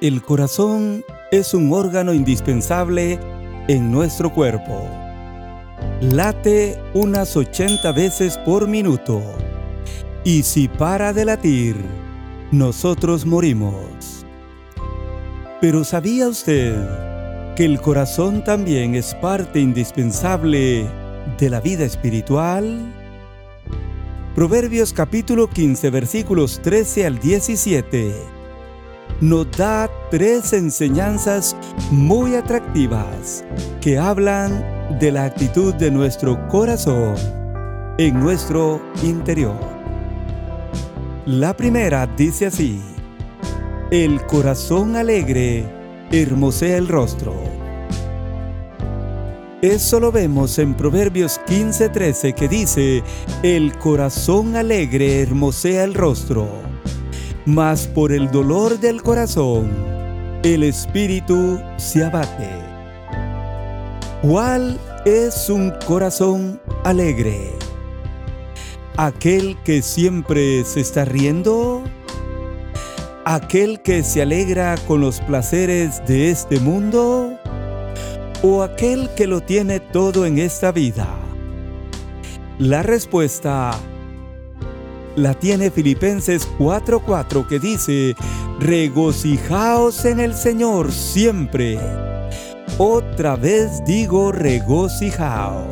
El corazón es un órgano indispensable en nuestro cuerpo. Late unas 80 veces por minuto. Y si para de latir, nosotros morimos. Pero ¿sabía usted que el corazón también es parte indispensable de la vida espiritual? Proverbios capítulo 15 versículos 13 al 17 nos da tres enseñanzas muy atractivas que hablan de la actitud de nuestro corazón en nuestro interior. La primera dice así, el corazón alegre hermosea el rostro. Eso lo vemos en Proverbios 15:13 que dice, el corazón alegre hermosea el rostro mas por el dolor del corazón el espíritu se abate. ¿Cuál es un corazón alegre? ¿Aquel que siempre se está riendo? ¿Aquel que se alegra con los placeres de este mundo? ¿O aquel que lo tiene todo en esta vida? La respuesta la tiene Filipenses 4:4 que dice, regocijaos en el Señor siempre. Otra vez digo regocijaos.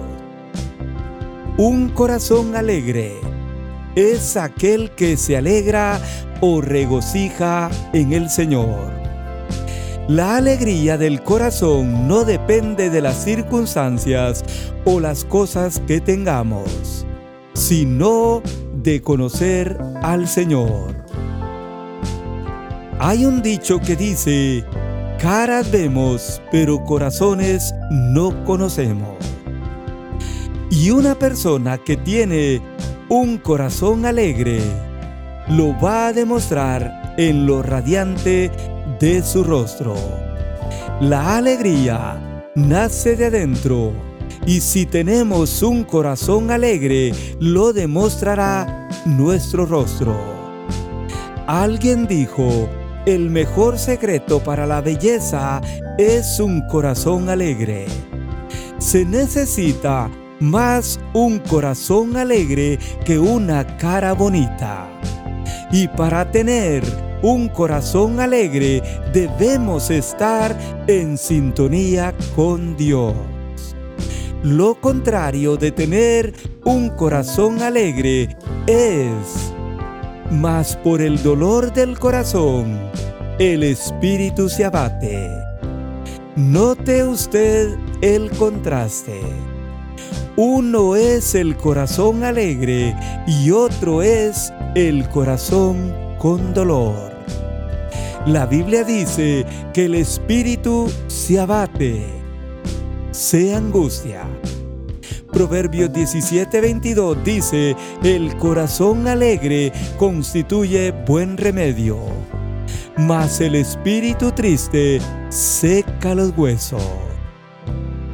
Un corazón alegre es aquel que se alegra o regocija en el Señor. La alegría del corazón no depende de las circunstancias o las cosas que tengamos, sino de conocer al Señor. Hay un dicho que dice, caras vemos, pero corazones no conocemos. Y una persona que tiene un corazón alegre, lo va a demostrar en lo radiante de su rostro. La alegría nace de adentro y si tenemos un corazón alegre, lo demostrará nuestro rostro. Alguien dijo, el mejor secreto para la belleza es un corazón alegre. Se necesita más un corazón alegre que una cara bonita. Y para tener un corazón alegre debemos estar en sintonía con Dios. Lo contrario de tener un corazón alegre es, mas por el dolor del corazón, el espíritu se abate. Note usted el contraste. Uno es el corazón alegre y otro es el corazón con dolor. La Biblia dice que el espíritu se abate se angustia. Proverbios 17:22 dice, el corazón alegre constituye buen remedio, mas el espíritu triste seca los huesos.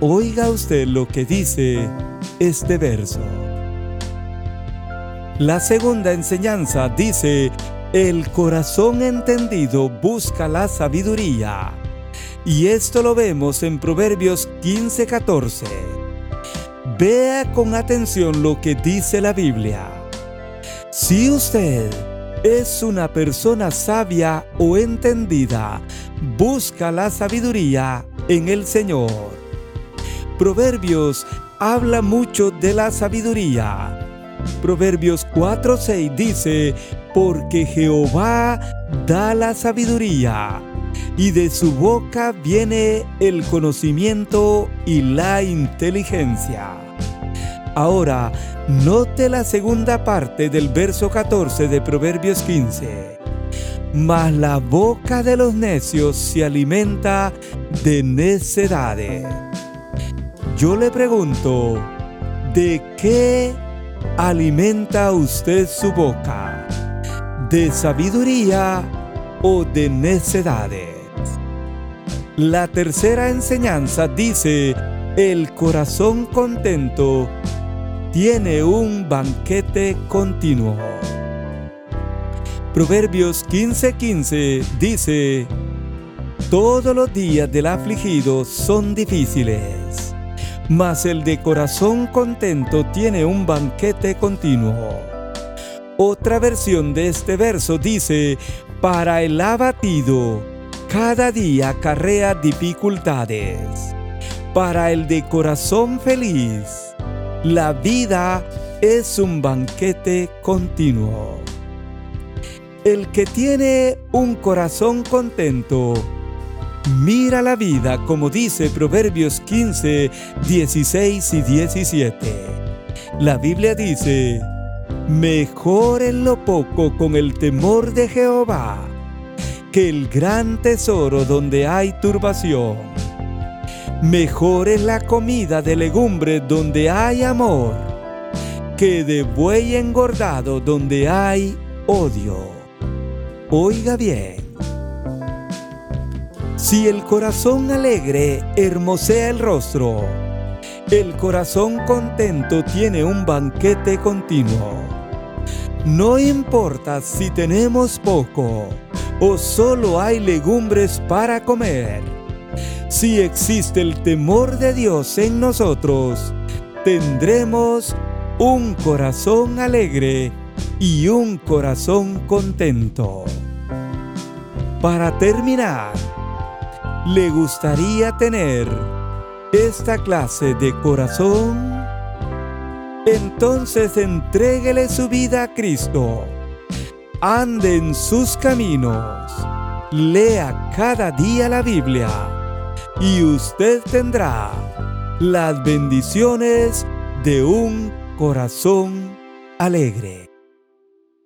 Oiga usted lo que dice este verso. La segunda enseñanza dice, el corazón entendido busca la sabiduría y esto lo vemos en Proverbios 15:14. Vea con atención lo que dice la Biblia. Si usted es una persona sabia o entendida, busca la sabiduría en el Señor. Proverbios habla mucho de la sabiduría. Proverbios 4:6 dice, porque Jehová da la sabiduría y de su boca viene el conocimiento y la inteligencia. Ahora, note la segunda parte del verso 14 de Proverbios 15. Mas la boca de los necios se alimenta de necedades. Yo le pregunto, ¿de qué alimenta usted su boca? ¿De sabiduría o de necedades? La tercera enseñanza dice, el corazón contento tiene un banquete continuo. Proverbios 15:15 dice, Todos los días del afligido son difíciles, mas el de corazón contento tiene un banquete continuo. Otra versión de este verso dice, para el abatido, cada día carrea dificultades. Para el de corazón feliz, la vida es un banquete continuo. El que tiene un corazón contento, mira la vida como dice Proverbios 15, 16 y 17. La Biblia dice, mejor en lo poco con el temor de Jehová que el gran tesoro donde hay turbación. Mejor es la comida de legumbre donde hay amor, que de buey engordado donde hay odio. Oiga bien. Si el corazón alegre hermosea el rostro, el corazón contento tiene un banquete continuo. No importa si tenemos poco o solo hay legumbres para comer. Si existe el temor de Dios en nosotros, tendremos un corazón alegre y un corazón contento. Para terminar, ¿le gustaría tener esta clase de corazón? Entonces entréguele su vida a Cristo. Ande en sus caminos, lea cada día la Biblia. Y usted tendrá las bendiciones de un corazón alegre.